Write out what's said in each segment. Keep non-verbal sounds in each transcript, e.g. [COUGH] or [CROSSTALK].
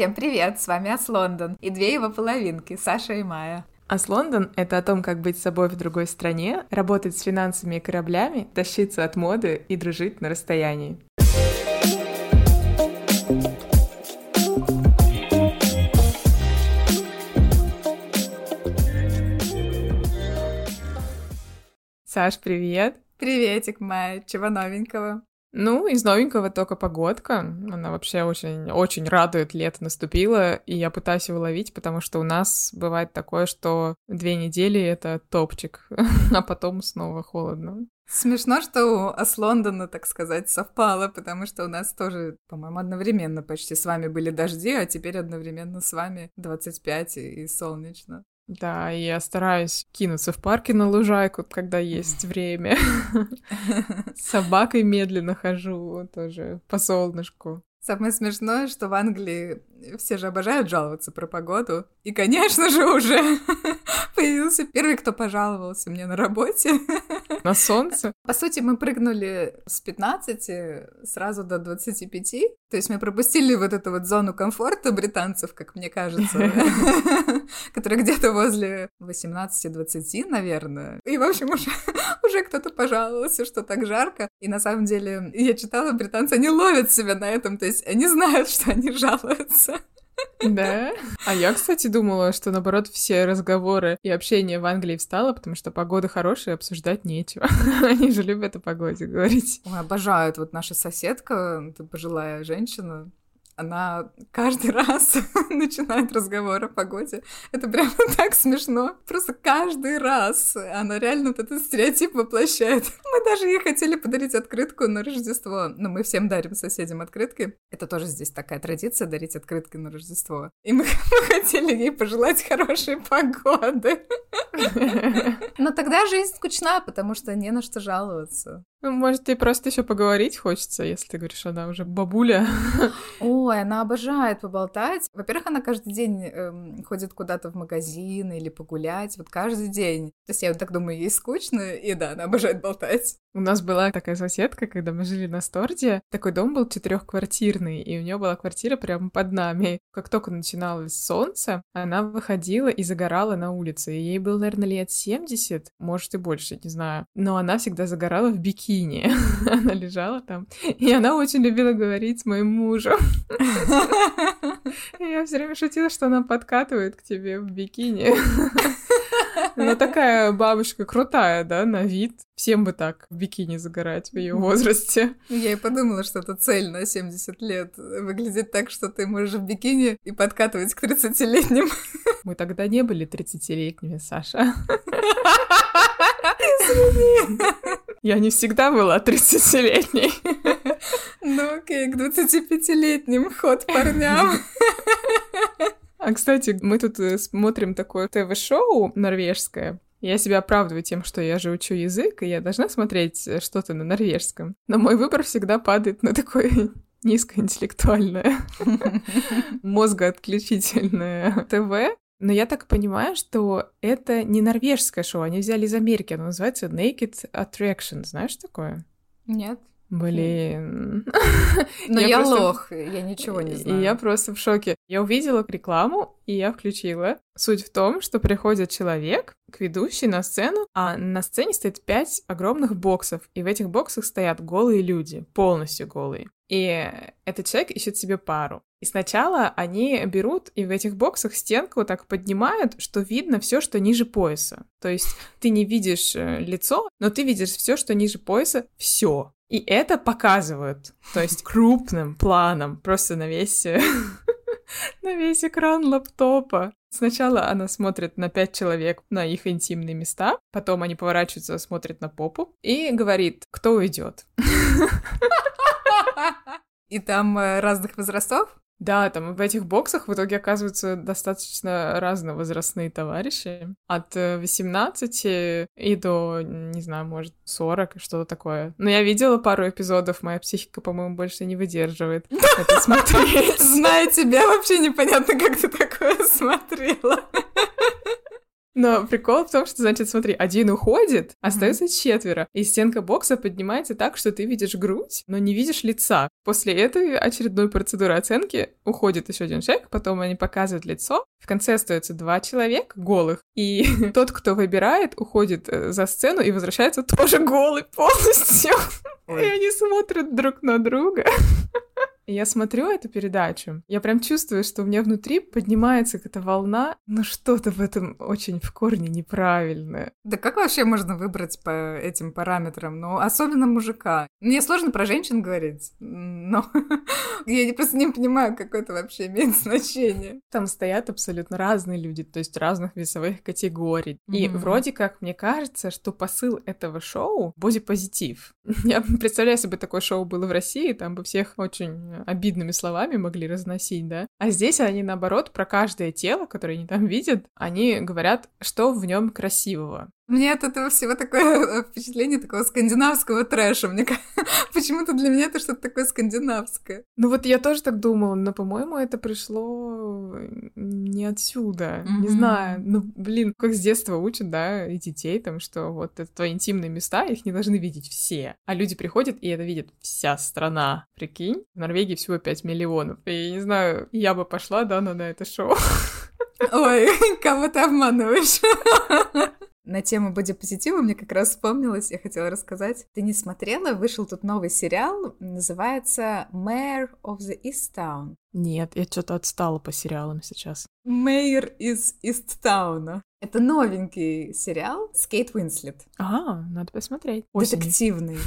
Всем привет, с вами Ас Лондон и две его половинки, Саша и Майя. Ас Лондон — это о том, как быть собой в другой стране, работать с финансами и кораблями, тащиться от моды и дружить на расстоянии. Саш, привет! Приветик, Майя, чего новенького? Ну, из новенького только погодка. Она вообще очень, очень радует, лето наступило, и я пытаюсь его ловить, потому что у нас бывает такое, что две недели — это топчик, [LAUGHS] а потом снова холодно. Смешно, что с Лондона, так сказать, совпало, потому что у нас тоже, по-моему, одновременно почти с вами были дожди, а теперь одновременно с вами 25 и солнечно. Да, я стараюсь кинуться в парке на лужайку, когда есть время. С собакой медленно хожу тоже по солнышку. Самое смешное, что в Англии все же обожают жаловаться про погоду. И, конечно же, уже [LAUGHS] появился первый, кто пожаловался мне на работе. [LAUGHS] На солнце? По сути, мы прыгнули с 15 сразу до 25. То есть мы пропустили вот эту вот зону комфорта британцев, как мне кажется, [LAUGHS] которая где-то возле 18-20, наверное. И, в общем, уже, уже кто-то пожаловался, что так жарко. И на самом деле, я читала, британцы, они ловят себя на этом, то есть они знают, что они жалуются. Да? А я, кстати, думала, что, наоборот, все разговоры и общение в Англии встало, потому что погода хорошая, обсуждать нечего. [LAUGHS] Они же любят о погоде говорить. Ой, обожают. Вот наша соседка, пожилая женщина, она каждый раз [LAUGHS] начинает разговор о погоде. Это прямо [LAUGHS] так смешно. Просто каждый раз она реально вот этот стереотип воплощает. [LAUGHS] Мы даже ей хотели подарить открытку на Рождество. Ну, мы всем дарим соседям открытки. Это тоже здесь такая традиция дарить открытки на Рождество. И мы хотели ей пожелать хорошей погоды. Но тогда жизнь скучна, потому что не на что жаловаться. Ну, может, тебе просто еще поговорить хочется, если ты говоришь, она уже бабуля. [GASPS] Ой, она обожает поболтать. Во-первых, она каждый день эм, ходит куда-то в магазин или погулять, вот каждый день. То есть я вот так думаю, ей скучно, и да, она обожает болтать. У нас была такая соседка, когда мы жили на Сторде. Такой дом был четырехквартирный, и у нее была квартира прямо под нами. Как только начиналось солнце, она выходила и загорала на улице. И ей было, наверное, лет 70, может и больше, не знаю. Но она всегда загорала в бикини. [LAUGHS] она лежала там. И она очень любила говорить с моим мужем. Я все время шутила, что она подкатывает к тебе в бикини. Она такая бабушка крутая, да, на вид. Всем бы так в бикини загорать в ее возрасте. Я и подумала, что это цель на 70 лет. Выглядит так, что ты можешь в бикини и подкатывать к 30-летним. Мы тогда не были 30-летними, Саша. Извини. Я не всегда была 30-летней. Ну окей, к 25-летним ход парням. А, кстати, мы тут э, смотрим такое ТВ-шоу норвежское. Я себя оправдываю тем, что я же учу язык, и я должна смотреть э, что-то на норвежском. Но мой выбор всегда падает на такое [LAUGHS] низкоинтеллектуальное, [LAUGHS] мозгоотключительное ТВ. Но я так понимаю, что это не норвежское шоу, они взяли из Америки, оно называется Naked Attraction, знаешь такое? Нет. Блин. [LAUGHS] Но я, я просто... лох, я ничего не знаю. И я просто в шоке. Я увидела рекламу, и я включила. Суть в том, что приходит человек к ведущей на сцену, а на сцене стоит пять огромных боксов, и в этих боксах стоят голые люди, полностью голые. И этот человек ищет себе пару. И сначала они берут и в этих боксах стенку так поднимают, что видно все, что ниже пояса. То есть ты не видишь э, лицо, но ты видишь все, что ниже пояса, все. И это показывают, то есть крупным планом, просто на весь, [LAUGHS] на весь экран лаптопа. Сначала она смотрит на пять человек, на их интимные места, потом они поворачиваются, смотрят на попу и говорит, кто уйдет. [LAUGHS] И там э, разных возрастов? Да, там в этих боксах в итоге оказываются достаточно разновозрастные товарищи. От 18 э, и до, не знаю, может, 40, что-то такое. Но я видела пару эпизодов, моя психика, по-моему, больше не выдерживает это [LAUGHS] смотреть. Зная тебя, вообще непонятно, как ты такое смотрела. Но прикол в том, что, значит, смотри, один уходит, остается четверо, и стенка бокса поднимается так, что ты видишь грудь, но не видишь лица. После этой очередной процедуры оценки уходит еще один человек, потом они показывают лицо, в конце остается два человека голых, и [LAUGHS] тот, кто выбирает, уходит э, за сцену и возвращается тоже голый полностью. [LAUGHS] Ой. И они смотрят друг на друга. И я смотрю эту передачу, я прям чувствую, что у меня внутри поднимается какая-то волна, но что-то в этом очень в корне неправильное. Да как вообще можно выбрать по этим параметрам? Ну, особенно мужика. Мне сложно про женщин говорить, но [LAUGHS] я просто не понимаю, какое это вообще имеет значение. Там стоят абсолютно разные люди, то есть разных весовых категорий. И вроде как мне кажется, что посыл этого шоу — бодипозитив. [LAUGHS] Я представляю себе, такое шоу было в России, там бы всех очень обидными словами могли разносить, да. А здесь они, наоборот, про каждое тело, которое они там видят, они говорят, что в нем красивого. Мне от этого всего такое [LAUGHS] впечатление такого скандинавского трэша. Мне [LAUGHS] почему-то для меня это что-то такое скандинавское. Ну вот я тоже так думала, но, по-моему, это пришло не отсюда. Mm-hmm. Не знаю. Ну, блин, как с детства учат, да, и детей там, что вот это твои интимные места, их не должны видеть все. А люди приходят, и это видит вся страна. Прикинь, в Норвегии всего 5 миллионов. И я не знаю, я бы пошла, да, на это шоу. Ой, [LAUGHS] кого ты обманываешь? На тему бодипозитива мне как раз вспомнилось, я хотела рассказать. Ты не смотрела? Вышел тут новый сериал, называется Mayor of the East Town. Нет, я что-то отстала по сериалам сейчас. Мэйр из Исттауна. Это новенький сериал с Кейт Уинслет. А, надо посмотреть. Осенью. Детективный.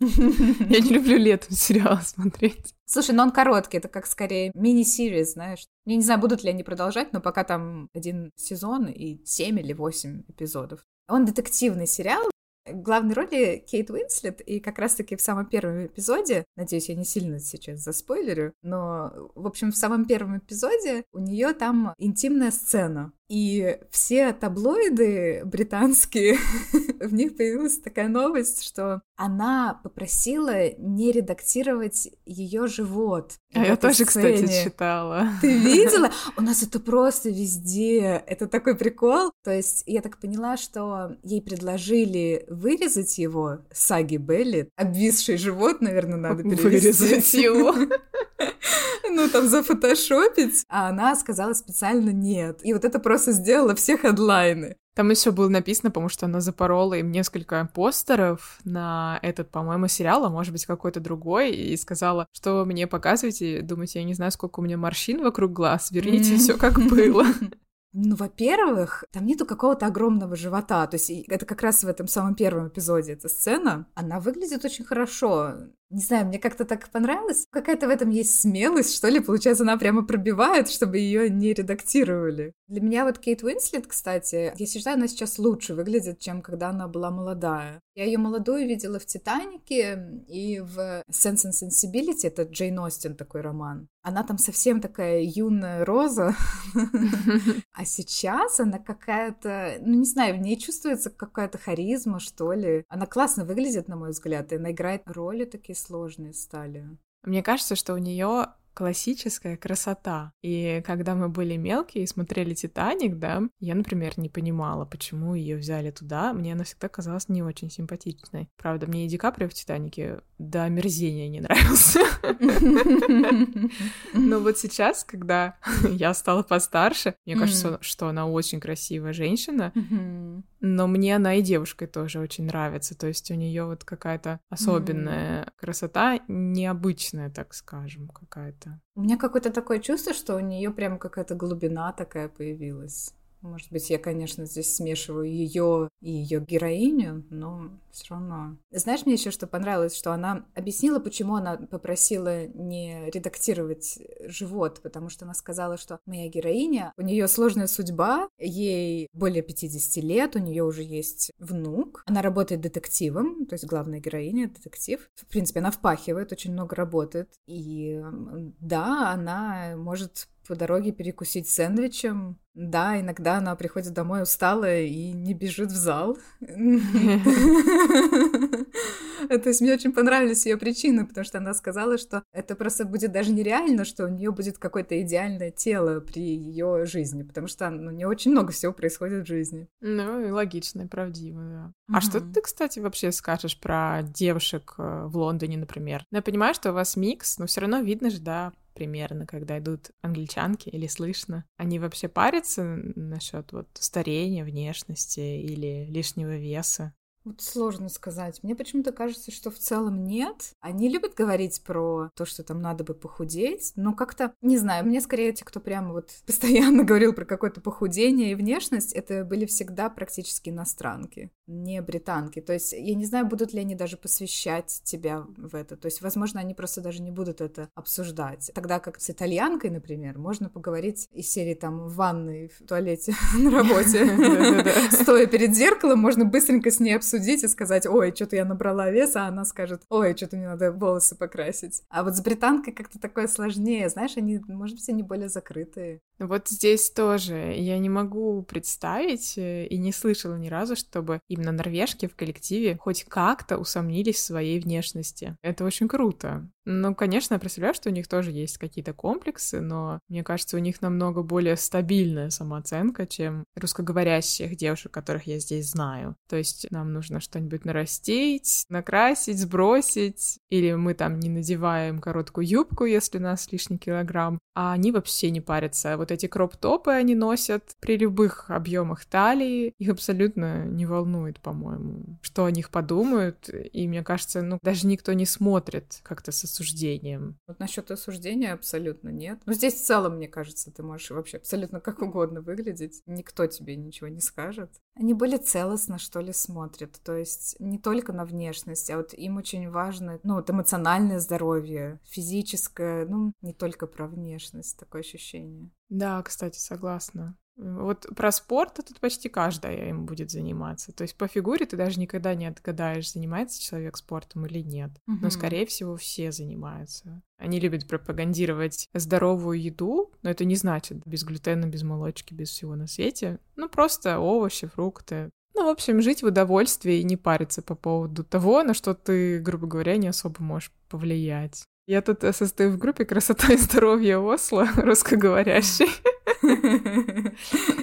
[LAUGHS] Я не люблю летом сериалы смотреть. Слушай, но он короткий, это как скорее мини-сириз, знаешь. Я не знаю, будут ли они продолжать, но пока там один сезон и семь или восемь эпизодов. Он детективный сериал, главной роли Кейт Уинслет, и как раз-таки в самом первом эпизоде, надеюсь, я не сильно сейчас заспойлерю, но, в общем, в самом первом эпизоде у нее там интимная сцена, и все таблоиды британские, [LAUGHS] в них появилась такая новость, что она попросила не редактировать ее живот. А я тоже, сцене. кстати, читала. Ты видела? [LAUGHS] У нас это просто везде. Это такой прикол. То есть я так поняла, что ей предложили вырезать его, Саги Белли, обвисший живот, наверное, надо [LAUGHS] перевести. Вырезать его. [LAUGHS] Ну, там, зафотошопить. А она сказала специально нет. И вот это просто сделало все хедлайны. Там еще было написано, потому что она запорола им несколько постеров на этот, по-моему, сериал, а может быть какой-то другой, и сказала, что вы мне показываете, думаете, я не знаю, сколько у меня морщин вокруг глаз, верните все как было. [LAUGHS] Ну, во-первых, там нету какого-то огромного живота. То есть это как раз в этом самом первом эпизоде эта сцена. Она выглядит очень хорошо. Не знаю, мне как-то так понравилось. Какая-то в этом есть смелость, что ли. Получается, она прямо пробивает, чтобы ее не редактировали. Для меня вот Кейт Уинслет, кстати, я считаю, она сейчас лучше выглядит, чем когда она была молодая. Я ее молодую видела в «Титанике» и в «Sense and Sensibility», это Джейн Остин такой роман. Она там совсем такая юная роза, [LAUGHS] а сейчас она какая-то, ну не знаю, в ней чувствуется какая-то харизма, что ли. Она классно выглядит, на мой взгляд, и она играет роли такие сложные стали. Мне кажется, что у нее классическая красота. И когда мы были мелкие и смотрели «Титаник», да, я, например, не понимала, почему ее взяли туда. Мне она всегда казалась не очень симпатичной. Правда, мне и Ди Каприо в «Титанике» до омерзения не [LAUGHS] нравился. Но вот сейчас, когда [LAUGHS] я стала постарше, мне кажется, что она очень красивая женщина, но мне она и девушкой тоже очень нравится. То есть у нее вот какая-то особенная красота, необычная, так скажем, какая-то. У меня какое-то такое чувство, что у нее прям какая-то глубина такая появилась. Может быть, я, конечно, здесь смешиваю ее и ее героиню, но все равно. Знаешь, мне еще что понравилось, что она объяснила, почему она попросила не редактировать живот, потому что она сказала, что моя героиня, у нее сложная судьба, ей более 50 лет, у нее уже есть внук, она работает детективом, то есть главная героиня детектив. В принципе, она впахивает, очень много работает, и да, она может по дороге перекусить сэндвичем. Да, иногда она приходит домой усталая и не бежит в зал. [LAUGHS] То есть мне очень понравились ее причины, потому что она сказала, что это просто будет даже нереально, что у нее будет какое-то идеальное тело при ее жизни, потому что ну, у нее очень много всего происходит в жизни. Ну, и логично, и правдиво, да. А что ты, кстати, вообще скажешь про девушек э, в Лондоне, например? Ну, я понимаю, что у вас микс, но все равно видно же, да, примерно, когда идут англичанки или слышно. Они вообще парятся насчет вот старения, внешности или лишнего веса? Вот сложно сказать. Мне почему-то кажется, что в целом нет. Они любят говорить про то, что там надо бы похудеть, но как-то, не знаю, мне скорее те, кто прямо вот [LAUGHS] постоянно говорил про какое-то похудение и внешность, это были всегда практически иностранки, не британки. То есть я не знаю, будут ли они даже посвящать тебя в это. То есть, возможно, они просто даже не будут это обсуждать. Тогда как с итальянкой, например, можно поговорить из серии там в ванной, в туалете [LAUGHS] на работе, [LAUGHS] стоя перед зеркалом, можно быстренько с ней обсудить обсудить и сказать, ой, что-то я набрала веса, а она скажет, ой, что-то мне надо волосы покрасить. А вот с британкой как-то такое сложнее, знаешь, они, может быть, они более закрытые. Вот здесь тоже я не могу представить э, и не слышала ни разу, чтобы именно норвежки в коллективе хоть как-то усомнились в своей внешности. Это очень круто. Ну, конечно, я представляю, что у них тоже есть какие-то комплексы, но мне кажется, у них намного более стабильная самооценка, чем русскоговорящих девушек, которых я здесь знаю. То есть нам нужно что-нибудь нарастить, накрасить, сбросить, или мы там не надеваем короткую юбку, если у нас лишний килограмм, а они вообще не парятся. Вот эти кроп-топы они носят при любых объемах талии, их абсолютно не волнует, по-моему, что о них подумают, и мне кажется, ну, даже никто не смотрит как-то со осуждением. Вот насчет осуждения абсолютно нет. Но здесь в целом, мне кажется, ты можешь вообще абсолютно как угодно выглядеть. Никто тебе ничего не скажет. Они более целостно, что ли, смотрят. То есть не только на внешность, а вот им очень важно, ну, вот эмоциональное здоровье, физическое, ну, не только про внешность, такое ощущение. Да, кстати, согласна. Вот про спорт тут почти каждая им будет заниматься. То есть по фигуре ты даже никогда не отгадаешь, занимается человек спортом или нет. Угу. Но, скорее всего, все занимаются. Они любят пропагандировать здоровую еду, но это не значит без глютена, без молочки, без всего на свете. Ну, просто овощи, фрукты. Ну, в общем, жить в удовольствии и не париться по поводу того, на что ты, грубо говоря, не особо можешь повлиять. Я тут состою в группе «Красота и здоровье Осло», [LAUGHS] русскоговорящей. [LAUGHS]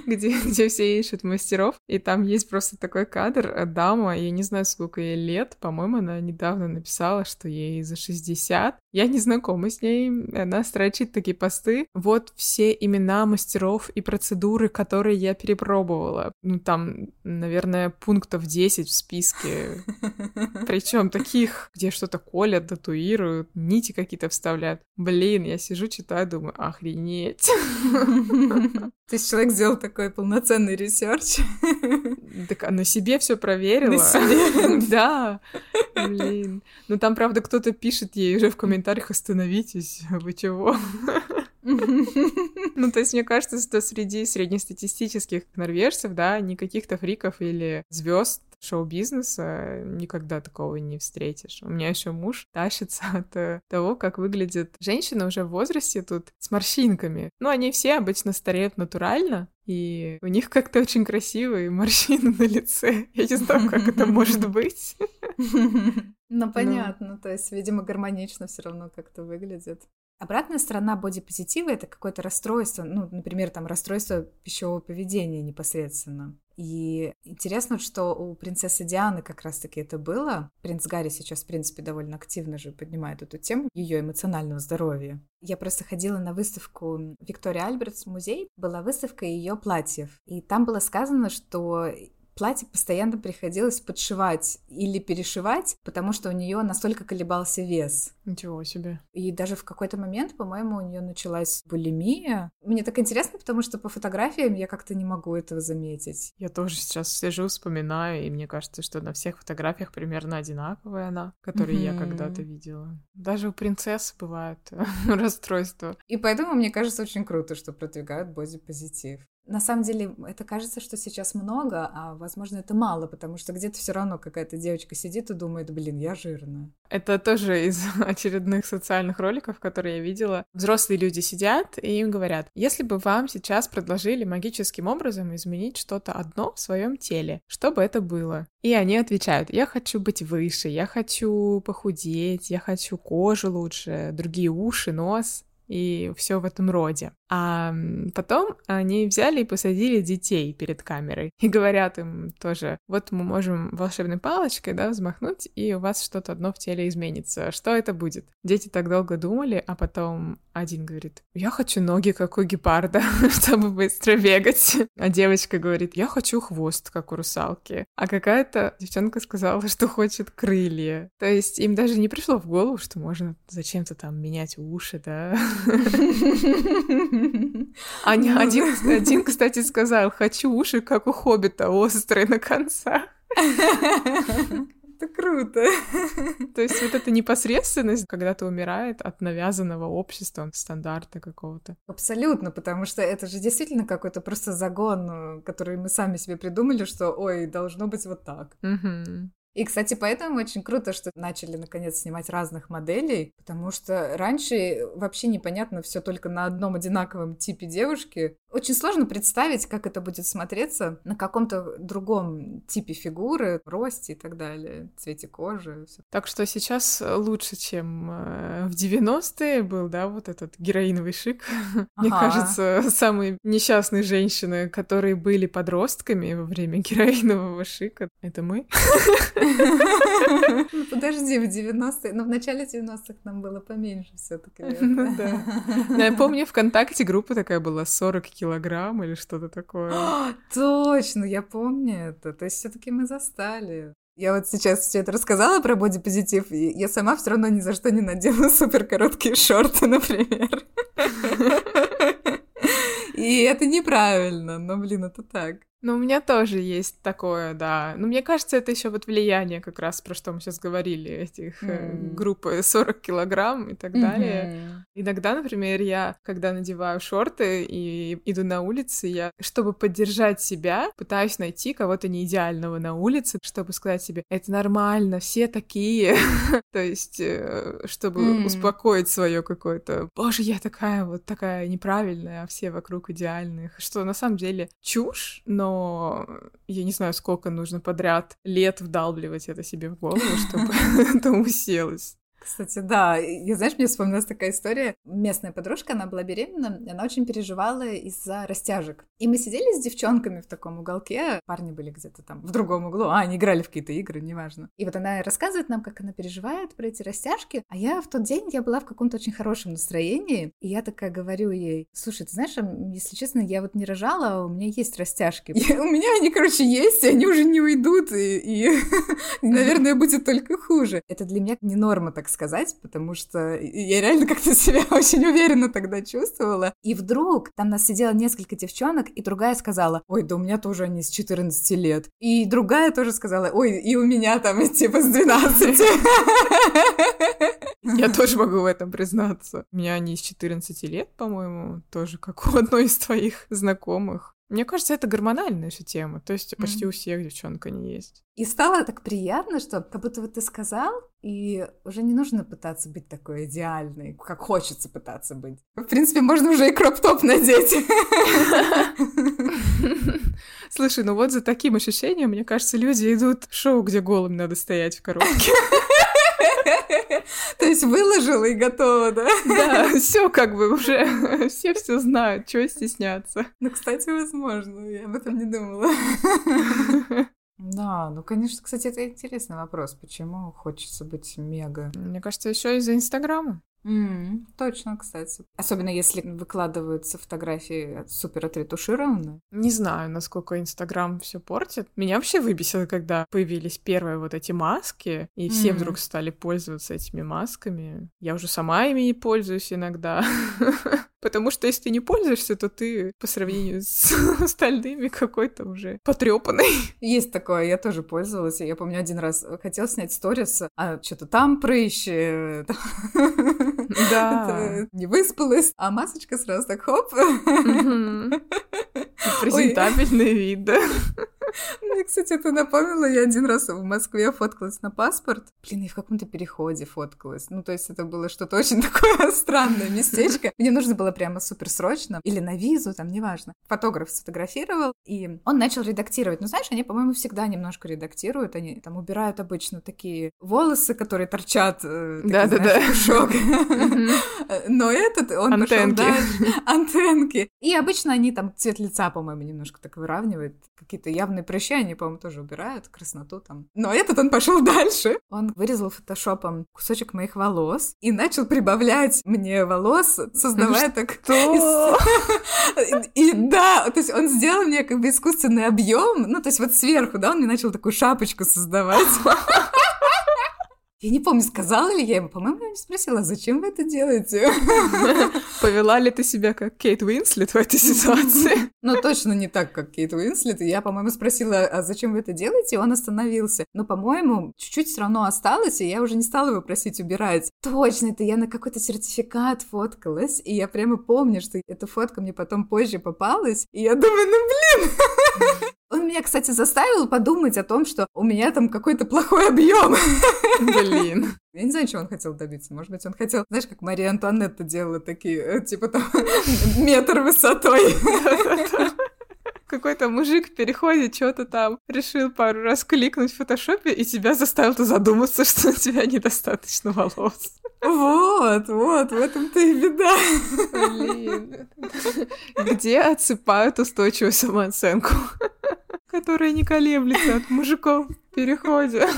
где, где все ищут мастеров. И там есть просто такой кадр. Э, дама, я не знаю, сколько ей лет, по-моему, она недавно написала, что ей за 60. Я не знакома с ней. Она строчит такие посты. Вот все имена мастеров и процедуры, которые я перепробовала. Ну, там, наверное, пунктов 10 в списке. [LAUGHS] Причем таких, где что-то колят, татуируют, нити какие-то вставляют. Блин, я сижу, читаю, думаю, охренеть. [LAUGHS] [LAUGHS] То есть человек сделал такой полноценный research. Так, а на себе все проверила. [LAUGHS] Да. Блин. Ну там, правда, кто-то пишет ей уже в комментариях, остановитесь, вы чего? Ну, то есть, мне кажется, что среди среднестатистических норвежцев, да, не каких-то фриков или звезд шоу-бизнеса никогда такого не встретишь. У меня еще муж тащится [LAUGHS] от э, того, как выглядит женщина уже в возрасте тут с морщинками. Ну, они все обычно стареют натурально, и у них как-то очень красивые морщины на лице. Я не знаю, как это может быть. [LAUGHS] Ну, понятно. То есть, видимо, гармонично все равно как-то выглядит. Обратная сторона бодипозитива — это какое-то расстройство, ну, например, там расстройство пищевого поведения непосредственно. И интересно, что у принцессы Дианы как раз-таки это было. Принц Гарри сейчас, в принципе, довольно активно же поднимает эту тему ее эмоционального здоровья. Я просто ходила на выставку Виктория Альбертс музей. Была выставка ее платьев. И там было сказано, что платье постоянно приходилось подшивать или перешивать, потому что у нее настолько колебался вес. Ничего себе. И даже в какой-то момент, по-моему, у нее началась булимия. Мне так интересно, потому что по фотографиям я как-то не могу этого заметить. Я тоже сейчас сижу, вспоминаю, и мне кажется, что на всех фотографиях примерно одинаковая она, которую mm-hmm. я когда-то видела. Даже у принцесс бывают [LAUGHS] расстройства. И поэтому мне кажется очень круто, что продвигают бодипозитив. На самом деле, это кажется, что сейчас много, а возможно, это мало, потому что где-то все равно какая-то девочка сидит и думает, блин, я жирная. Это тоже из [LAUGHS] очередных социальных роликов, которые я видела. Взрослые люди сидят и им говорят, если бы вам сейчас предложили магическим образом изменить что-то одно в своем теле, что бы это было? И они отвечают, я хочу быть выше, я хочу похудеть, я хочу кожу лучше, другие уши, нос и все в этом роде. А потом они взяли и посадили детей перед камерой и говорят им тоже, вот мы можем волшебной палочкой, да, взмахнуть, и у вас что-то одно в теле изменится. Что это будет? Дети так долго думали, а потом один говорит, я хочу ноги, как у гепарда, [LAUGHS] чтобы быстро бегать. А девочка говорит, я хочу хвост, как у русалки. А какая-то девчонка сказала, что хочет крылья. То есть им даже не пришло в голову, что можно зачем-то там менять уши, да. [LAUGHS] Аня, один, один, кстати, сказал, хочу уши, как у хоббита, острые на концах. Это круто. То есть вот эта непосредственность когда-то умирает от навязанного общества, стандарта какого-то. Абсолютно, потому что это же действительно какой-то просто загон, который мы сами себе придумали, что, ой, должно быть вот так. Угу. И, кстати, поэтому очень круто, что начали наконец снимать разных моделей, потому что раньше вообще непонятно все только на одном одинаковом типе девушки. Очень сложно представить, как это будет смотреться на каком-то другом типе фигуры, росте и так далее, цвете кожи. Всё. Так что сейчас лучше, чем э, в 90-е был, да, вот этот героиновый шик. [LAUGHS] Ага. Мне кажется, [LAUGHS] самые несчастные женщины, которые были подростками во время [LAUGHS] героинового шика, это мы. Ну, подожди, в 90-е, но ну, в начале 90-х нам было поменьше все таки Ну да. Я помню, ВКонтакте группа такая была 40 килограмм или что-то такое. Точно, я помню это. То есть все таки мы застали. Я вот сейчас все это рассказала про бодипозитив, и я сама все равно ни за что не надену [LAUGHS] супер короткие шорты, например. [LAUGHS] И это неправильно, но, блин, это так. Ну, у меня тоже есть такое, да. Но мне кажется, это еще вот влияние как раз, про что мы сейчас говорили, этих mm. э, группы [LAUGHS] 40 килограмм и так mm-hmm. далее. Иногда, например, я, когда надеваю шорты и иду на улице, я, чтобы поддержать себя, пытаюсь найти кого-то неидеального на улице, чтобы сказать себе, это нормально, все такие. [LAUGHS] То есть, э, чтобы успокоить свое какое-то, боже, я такая вот такая неправильная, а все вокруг идеальных. Что на самом деле чушь, но я не знаю, сколько нужно подряд лет вдалбливать это себе в голову, [LAUGHS] чтобы [LAUGHS] это уселось. Кстати, да. Я, знаешь, мне вспомнилась такая история. Местная подружка, она была беременна, она очень переживала из-за растяжек. И мы сидели с девчонками в таком уголке, парни были где-то там в другом углу, а, они играли в какие-то игры, неважно. И вот она рассказывает нам, как она переживает про эти растяжки, а я в тот день, я была в каком-то очень хорошем настроении, и я такая говорю ей, слушай, ты знаешь, если честно, я вот не рожала, а у меня есть растяжки. [LAUGHS] у меня они, короче, есть, и они уже не уйдут, и, и [LAUGHS] наверное, будет только хуже. Это для меня не норма, так сказать, потому что я реально как-то себя [LAUGHS] очень уверенно тогда чувствовала. И вдруг там нас сидело несколько девчонок, и другая сказала, ой, да у меня тоже они с 14 лет. И другая тоже сказала, ой, и у меня там [LAUGHS] типа с 12. Я тоже могу в этом признаться. У меня они с 14 лет, по-моему, тоже как у одной из твоих знакомых. Мне кажется, это гормональная же тема. То есть почти mm-hmm. у всех девчонок они есть. И стало так приятно, что как будто вот ты сказал, и уже не нужно пытаться быть такой идеальной, как хочется пытаться быть. В принципе, можно уже и кроп-топ надеть. [LAUGHS] Слушай, ну вот за таким ощущением, мне кажется, люди идут в шоу, где голым надо стоять в коробке. [LAUGHS] [LAUGHS] То есть выложила и готова, да? Да, все как бы уже, [LAUGHS] все все знают, чего стесняться. Ну, кстати, возможно, я об этом не думала. [LAUGHS] Да, ну, конечно, кстати, это интересный вопрос. Почему хочется быть мега? Мне кажется, еще из-за Инстаграма. Mm, точно, кстати. Особенно если выкладываются фотографии супер отретушированные. Не знаю, насколько Инстаграм все портит. Меня вообще выбесило, когда появились первые вот эти маски, и все mm. вдруг стали пользоваться этими масками. Я уже сама ими не пользуюсь иногда. [LAUGHS] Потому что если ты не пользуешься, то ты по сравнению с [LAUGHS] остальными какой-то уже потрепанный. [LAUGHS] Есть такое, я тоже пользовалась. Я помню, один раз хотела снять сторис, а что-то там прыщи. Да. Не выспалась, а масочка сразу так хоп. [LAUGHS] Презентабельный вид, да. Мне, кстати, это напомнило, я один раз в Москве фоткалась на паспорт. Блин, я в каком-то переходе фоткалась. Ну, то есть это было что-то очень [LAUGHS] такое странное местечко. Мне нужно было прямо супер срочно. Или на визу, там, неважно. Фотограф сфотографировал, и он начал редактировать. Ну, знаешь, они, по-моему, всегда немножко редактируют. Они там убирают обычно такие волосы, которые торчат. Да-да-да. Но этот, он пошел дальше. Антенки. И обычно они там цвет лица, по-моему, немножко так выравнивают. Какие-то явные прыщи они, по-моему, тоже убирают, красноту там. Но этот он пошел дальше. Он вырезал фотошопом кусочек моих волос и начал прибавлять мне волос, создавая так... [LAUGHS] И да, то есть он сделал мне как бы искусственный объем, ну, то есть вот сверху, да, он мне начал такую шапочку создавать. [LAUGHS] Я не помню, сказала ли я ему, по-моему, я не спросила, зачем вы это делаете? [LAUGHS] Повела ли ты себя как Кейт Уинслет в этой ситуации? [LAUGHS] Ну, точно не так, как Кейт Уинслет. Я, по-моему, спросила, а зачем вы это делаете? И он остановился. Но, по-моему, чуть-чуть все равно осталось, и я уже не стала его просить убирать. Точно, это я на какой-то сертификат фоткалась, и я прямо помню, что эта фотка мне потом позже попалась, и я думаю, ну, блин! [LAUGHS] Он меня, кстати, заставил подумать о том, что у меня там какой-то плохой объем. Блин. [LAUGHS] Я не знаю, чего он хотел добиться. Может быть, он хотел, знаешь, как Мария Антуанетта делала такие, э, типа там, [LAUGHS] метр высотой. Какой-то мужик в переходе что-то там решил пару раз кликнуть в фотошопе, и тебя заставил задуматься, [LAUGHS] что у тебя недостаточно волос. Вот, вот, в этом-то и беда. Блин. Где отсыпают устойчивую самооценку, [LAUGHS] которая не колеблется от мужиков в переходе?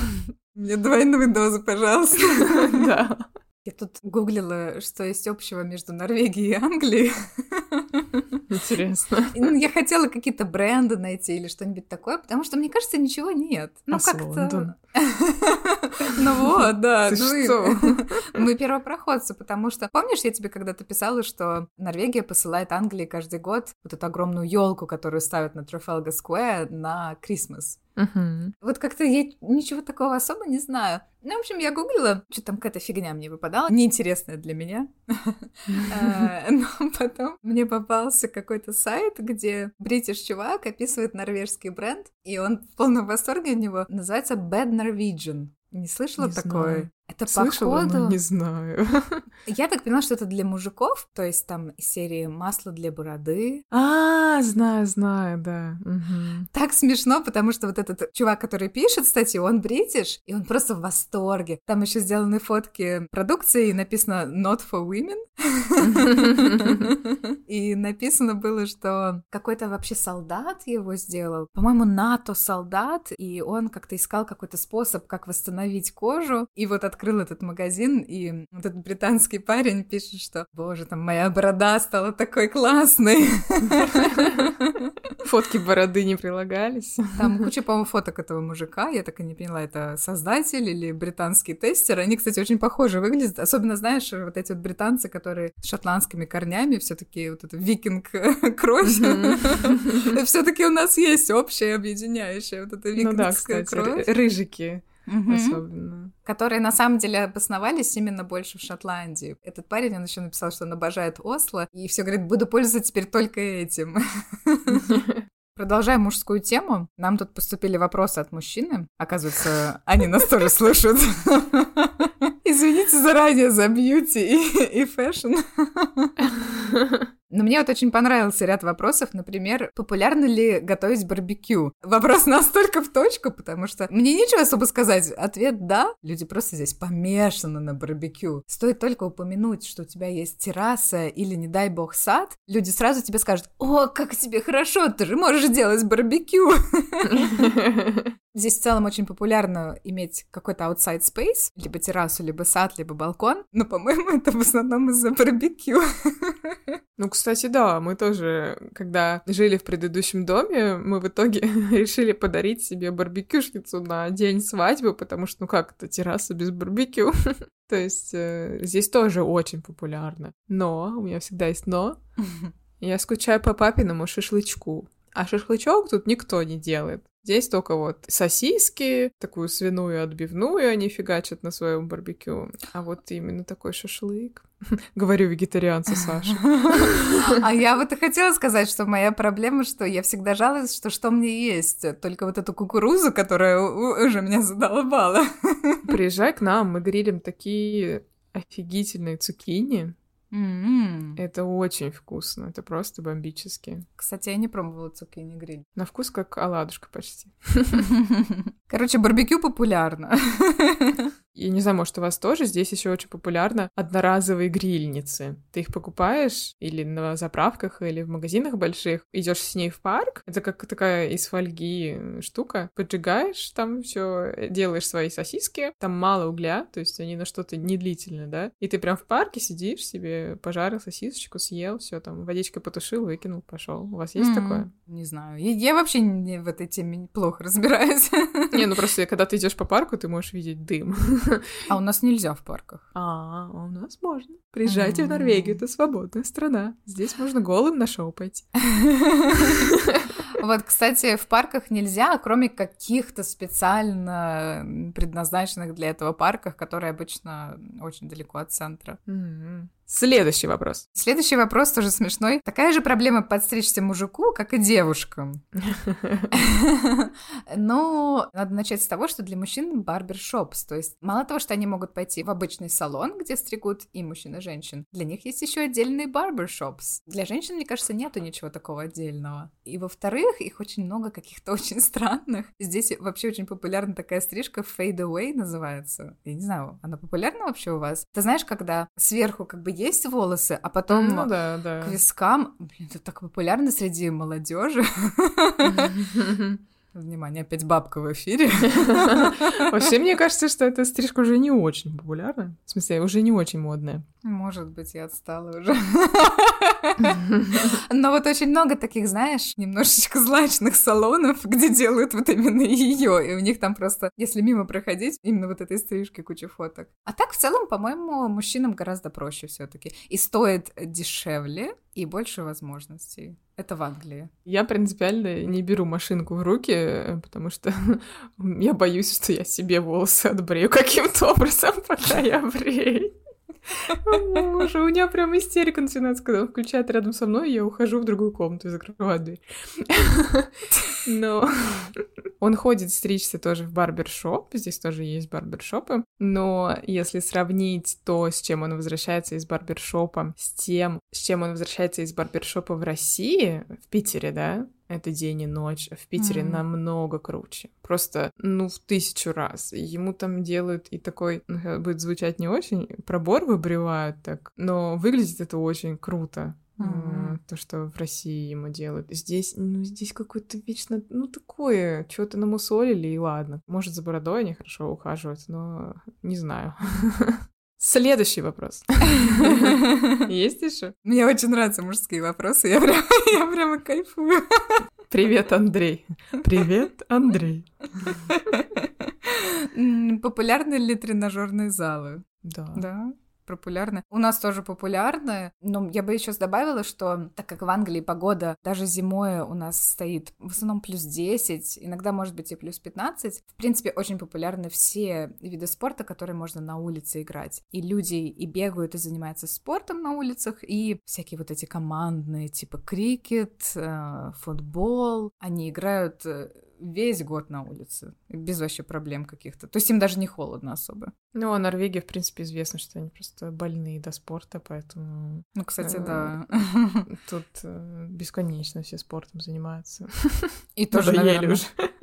Мне двойную дозу, пожалуйста. [LAUGHS] Да. Я тут гуглила, что есть общего между Норвегией и Англией. [LAUGHS] Интересно. Ну, я хотела какие-то бренды найти или что-нибудь такое, потому что, мне кажется, ничего нет. Ну, а как-то... [LAUGHS] [LAUGHS] Ну вот, да. Ты ну что? [LAUGHS] Мы первопроходцы, потому что... Помнишь, я тебе когда-то писала, что Норвегия посылает Англии каждый год вот эту огромную елку, которую ставят на Трафалга Сквер на Крисмас? Угу. Вот как-то я ничего такого особо не знаю. Ну, в общем, я гуглила, что там какая-то фигня мне выпадала, неинтересная для меня. Э, [LAUGHS] но потом мне попался какой-то сайт, где бритиш чувак описывает норвежский бренд, и он в полном восторге от него. Называется Bad Norwegian. Не слышала Не такое? знаю. Это Слышала, походу... но не знаю. [LAUGHS] Я так поняла, что это для мужиков, то есть там из серии масло для бороды. А, знаю, знаю, да. Мгм. Так смешно, потому что вот этот чувак, который пишет статью, он бритиш, и он просто в восторге. Там еще сделаны фотки продукции, и написано «Not for women». [LAUGHS] И написано было, что какой-то вообще солдат его сделал. По-моему, НАТО-солдат, и он как-то искал какой-то способ, как восстановить кожу. И вот открыл этот магазин, и вот этот британский парень пишет, что «Боже, там моя борода стала такой классной». [LAUGHS] Фотки бороды не прилагались. Там куча, по-моему, фоток этого мужика. Я так и не поняла, это создатель или британский тестер. Они, кстати, очень похожи выглядят. Особенно, знаешь, вот эти вот британцы, которые с шотландскими корнями, все таки вот это викинг [LAUGHS] кровь. [LAUGHS] все таки у нас есть общая объединяющая вот эта Ну викингская кровь. ры- рыжики Особенно. которые на самом деле обосновались именно больше в Шотландии. Этот парень, он еще написал, что он обожает Осло, и все говорит, буду пользоваться теперь только этим. [LAUGHS] Продолжая мужскую тему, нам тут поступили вопросы от мужчины. Оказывается, они нас тоже слушают. [LAUGHS] Извините заранее за beauty и, и fashion. [LAUGHS] Но мне вот очень понравился ряд вопросов. Например, популярно ли готовить барбекю? Вопрос [LAUGHS] настолько в точку, потому что мне нечего особо сказать. Ответ «да». Люди просто здесь помешаны на барбекю. Стоит только упомянуть, что у тебя есть терраса или, не дай бог, сад, люди сразу тебе скажут «О, как тебе хорошо, ты же можешь делать барбекю!» [LAUGHS] Здесь в целом очень популярно иметь какой-то outside space, либо террасу, либо сад, либо балкон, но, по-моему, это в основном из-за барбекю. Ну, кстати, да, мы тоже, когда жили в предыдущем доме, мы в итоге [LAUGHS] решили подарить себе барбекюшницу на день свадьбы, потому что, ну как это, терраса без барбекю? [LAUGHS] То есть э, здесь тоже очень популярно. Но, у меня всегда есть но, [LAUGHS] я скучаю по папиному шашлычку. А шашлычок тут никто не делает. Здесь только вот сосиски, такую свиную отбивную они фигачат на своем барбекю. А вот именно такой шашлык. [LAUGHS] Говорю вегетарианцу Саша. [LAUGHS] А я вот и хотела сказать, что моя проблема, что я всегда жалуюсь, что что мне есть, только вот эту кукурузу, которая уже меня задолбала. [LAUGHS] Приезжай к нам, мы грилим такие офигительные цукини. М-м. Это очень вкусно, это просто бомбически. Кстати, я не пробовала цукини гриль. На вкус как оладушка почти. Короче, барбекю популярно. Я не знаю, может, у вас тоже здесь еще очень популярно одноразовые грильницы. Ты их покупаешь или на заправках, или в магазинах больших, идешь с ней в парк. Это как такая из фольги штука. Поджигаешь там все, делаешь свои сосиски. Там мало угля, то есть они на что-то не длительное, да. И ты прям в парке сидишь себе, пожарил сосисочку, съел, все там, водичкой потушил, выкинул, пошел. У вас есть такое? Не знаю. Я, я вообще не в этой теме плохо разбираюсь. Не, ну [LAUGHS] просто когда ты идешь по парку, ты можешь видеть дым. А у нас нельзя в парках. А, у нас можно. Приезжайте в Норвегию, это свободная страна. Здесь можно голым на шоу пойти. Вот, кстати, в парках нельзя, кроме каких-то специально предназначенных для этого парках, которые обычно очень далеко от центра. Следующий вопрос. Следующий вопрос тоже смешной. Такая же проблема подстричься мужику, как и девушкам. [LAUGHS] Но надо начать с того, что для мужчин барбершопс. То есть мало того, что они могут пойти в обычный салон, где стригут и мужчин, и женщин, для них есть еще отдельные барбершопс. Для женщин, мне кажется, нету ничего такого отдельного. И во-вторых, их очень много каких-то [LAUGHS] очень странных. Здесь вообще очень популярна такая стрижка fade away называется. Я не знаю, она популярна вообще у вас? Ты знаешь, когда сверху как бы есть волосы, а потом ну, да, да. к вискам. Блин, это так популярно среди молодежи. [LAUGHS] Внимание, опять бабка в эфире. [LAUGHS] Вообще, мне кажется, что эта стрижка уже не очень популярна. В смысле, уже не очень модная. Может быть, я отстала уже. [LAUGHS] Но вот очень много таких, знаешь, немножечко злачных салонов, где делают вот именно ее. И у них там просто, если мимо проходить, именно вот этой стрижки куча фоток. А так, в целом, по-моему, мужчинам гораздо проще все таки И стоит дешевле, и больше возможностей. Это в Англии. Я принципиально не беру машинку в руки, потому что [LAUGHS] я боюсь, что я себе волосы отбрею каким-то образом, пока я брею. Боже, у меня прям истерика начинается, когда он включает рядом со мной, и я ухожу в другую комнату и закрываю дверь. [LAUGHS] Но он ходит стричься тоже в барбершоп, здесь тоже есть барбершопы, но если сравнить то, с чем он возвращается из барбершопа, с тем, с чем он возвращается из барбершопа в России, в Питере, да, это день и ночь. В Питере mm. намного круче. Просто, ну, в тысячу раз. Ему там делают и такой, ну, будет звучать не очень, пробор выбривают так, но выглядит это очень круто. Mm-hmm. То, что в России ему делают. Здесь, ну, здесь какое-то вечно, ну, такое, что-то намусолили, и ладно. Может, за бородой они хорошо ухаживают, но не знаю. [LAUGHS] Следующий вопрос. [LAUGHS] Есть еще? Мне очень нравятся мужские вопросы, я прямо, [LAUGHS] я прямо кайфую. Привет, Андрей. Привет, Андрей. Популярны ли тренажерные залы? Да. Да? Популярны. У нас тоже популярны, но я бы еще добавила, что так как в Англии погода даже зимой у нас стоит в основном плюс 10, иногда может быть и плюс 15, в принципе, очень популярны все виды спорта, которые можно на улице играть. И люди и бегают, и занимаются спортом на улицах, и всякие вот эти командные, типа крикет, э, футбол, они играют э, весь год на улице, без вообще проблем каких-то. То есть им даже не холодно особо. Ну, а Норвегия, в принципе, известно, что они просто больные до спорта, поэтому... Ну, кстати, да. [LAUGHS] Тут э, бесконечно все спортом занимаются. И тоже, наверное...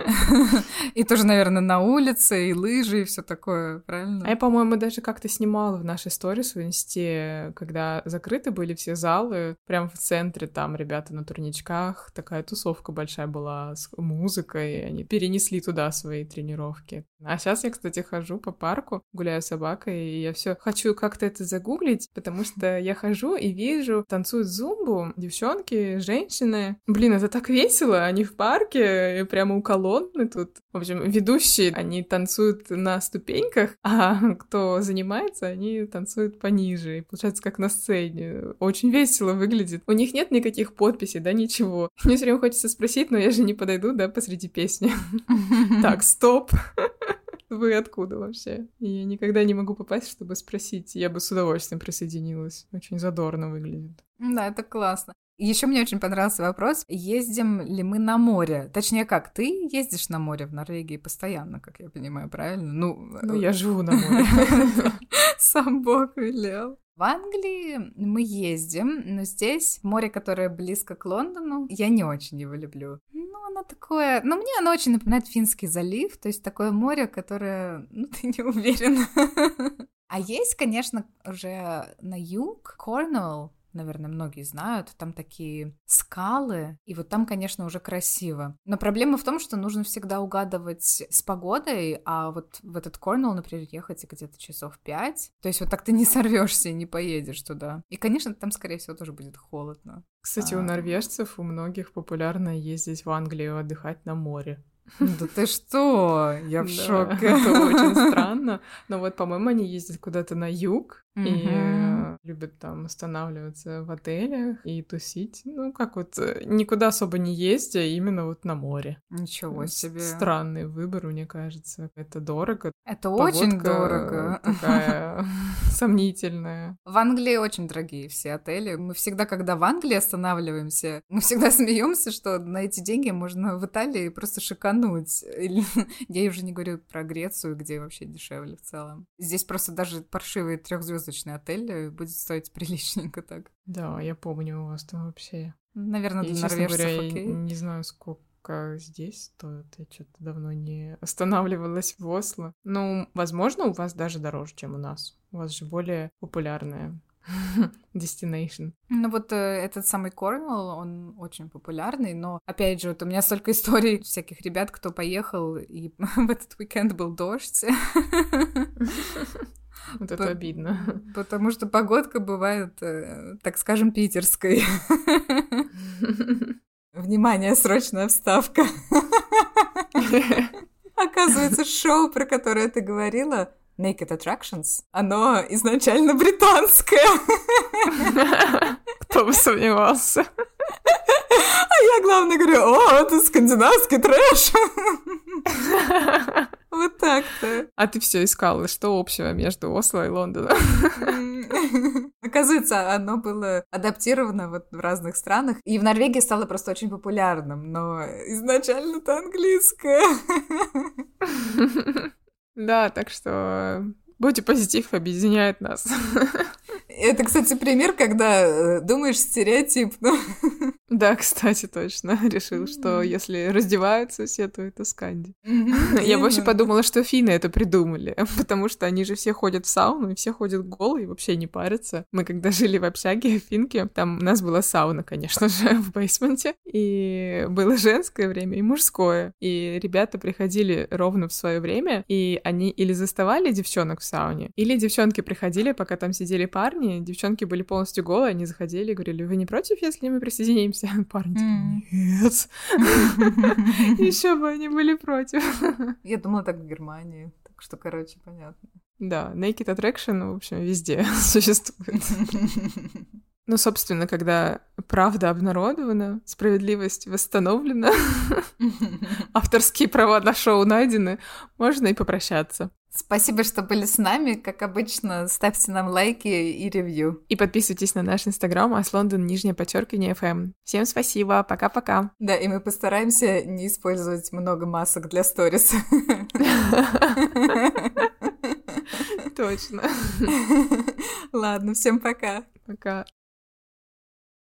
[LAUGHS] И тоже, наверное, на улице, и лыжи, и все такое, правильно? А я, по-моему, даже как-то снимала в нашей сторис в инсте, когда закрыты были все залы, прям в центре там ребята на турничках, такая тусовка большая была с музыкой, и они перенесли туда свои тренировки. А сейчас я, кстати, хожу по парку, гуляю с собакой, и я все хочу как-то это загуглить, потому что я хожу и вижу, танцуют зумбу девчонки, женщины. Блин, это так весело, они в парке, и прямо у колонны тут. В общем, ведущие, они танцуют на ступеньках, [LAUGHS] а кто занимается, они танцуют пониже. И получается, как на сцене. Очень весело выглядит. У них нет никаких подписей, да, ничего. [LAUGHS] Мне все время хочется спросить, но я же не подойду, да, посреди песни. [LAUGHS] Так, стоп. Вы откуда вообще? Я никогда не могу попасть, чтобы спросить. Я бы с удовольствием присоединилась. Очень задорно выглядит. Да, это классно. Еще мне очень понравился вопрос, ездим ли мы на море? Точнее, как, ты ездишь на море в Норвегии постоянно, как я понимаю, правильно? Ну, ну я живу на море. [LAUGHS] Сам Бог велел. В Англии мы ездим, но здесь море, которое близко к Лондону, я не очень его люблю. Ну, оно такое... Ну, мне оно очень напоминает Финский залив, то есть такое море, которое... Ну, [LAUGHS] ты не уверен. А есть, конечно, уже на юг Корнуолл, наверное, многие знают, там такие скалы, и вот там, конечно, уже красиво. Но проблема в том, что нужно всегда угадывать с погодой, а вот в этот Корнуолл, например, ехать где-то часов пять, то есть вот так ты не [LAUGHS] сорвешься и не поедешь туда. И, конечно, там, скорее всего, тоже будет холодно. Кстати, а... у норвежцев у многих популярно ездить в Англию отдыхать на море. Да ты что? Я в шоке. Это очень странно. Но вот, по-моему, они ездят куда-то на юг и любят там останавливаться в отелях и тусить. Ну, как вот э, никуда особо не ездя, а именно вот на море. Ничего себе. Странный выбор, мне кажется. Это дорого. Это очень дорого. Такая [LAUGHS] сомнительная. В Англии очень дорогие все отели. Мы всегда, когда в Англии останавливаемся, мы всегда [LAUGHS] смеемся, что на эти деньги можно в Италии просто шикануть. [LAUGHS] [LAUGHS] Я уже не говорю про Грецию, где вообще дешевле в целом. Здесь просто даже паршивый трехзвездочный отель будет стоить приличненько так. Да, я помню у вас там вообще. Наверное, для и, норвежцев говоря, окей. не знаю, сколько здесь стоит. Я что-то давно не [LAUGHS] останавливалась в Осло. Ну, возможно, у вас даже дороже, чем у нас. У вас же более популярная [LAUGHS] destination. Ну вот э, этот самый Корнуолл, он очень популярный, но опять же, вот у меня столько историй всяких ребят, кто поехал, и [LAUGHS] в этот уикенд был дождь. [LAUGHS] Вот это обидно. Потому что погодка бывает, э, так скажем, питерской. Внимание, срочная вставка. Оказывается, шоу, про которое ты говорила, Naked Attractions, оно изначально [LAUGHS] британское. [LAUGHS] Кто бы сомневался. А я, главное, говорю, о, это скандинавский трэш. [LAUGHS] Вот так-то. А ты все искала, что общего между Осло и Лондоном? Оказывается, оно было адаптировано вот в разных странах, и в Норвегии стало просто очень популярным, но изначально это английское. Да, так что Боди позитив объединяет нас. [LAUGHS] Это, кстати, пример, когда э, думаешь стереотипно. [LAUGHS] Да, кстати, точно. [LAUGHS] Решил, что если раздеваются все, то это сканди. Я вообще подумала, что финны это придумали, потому что они же все ходят в сауну, и все ходят голые, вообще не парятся. Мы когда жили в общаге в Финке, там у нас была сауна, конечно же, в бейсменте, и было женское время и мужское. И ребята приходили ровно в свое время, и они или заставали девчонок в сауне, или девчонки приходили, пока там сидели парни, девчонки были полностью голые, они заходили и говорили, вы не против, если мы присоединимся? [LAUGHS] Парни нет. [LAUGHS] Еще бы они были против. Я думала так в Германии, так что, короче, понятно. Да, Naked Attraction, в общем, везде [LAUGHS] существует. Ну, собственно, когда правда обнародована, справедливость восстановлена, [LAUGHS] авторские права на шоу найдены, можно и попрощаться. Спасибо, что были с нами. Как обычно, ставьте нам лайки и ревью. И подписывайтесь на наш инстаграм Ас Лондон, нижнее подчеркивание FM. Всем спасибо, пока-пока. Да, и мы постараемся не использовать много масок для сторис. [LAUGHS] [LAUGHS] Точно. Ладно, всем пока. Пока.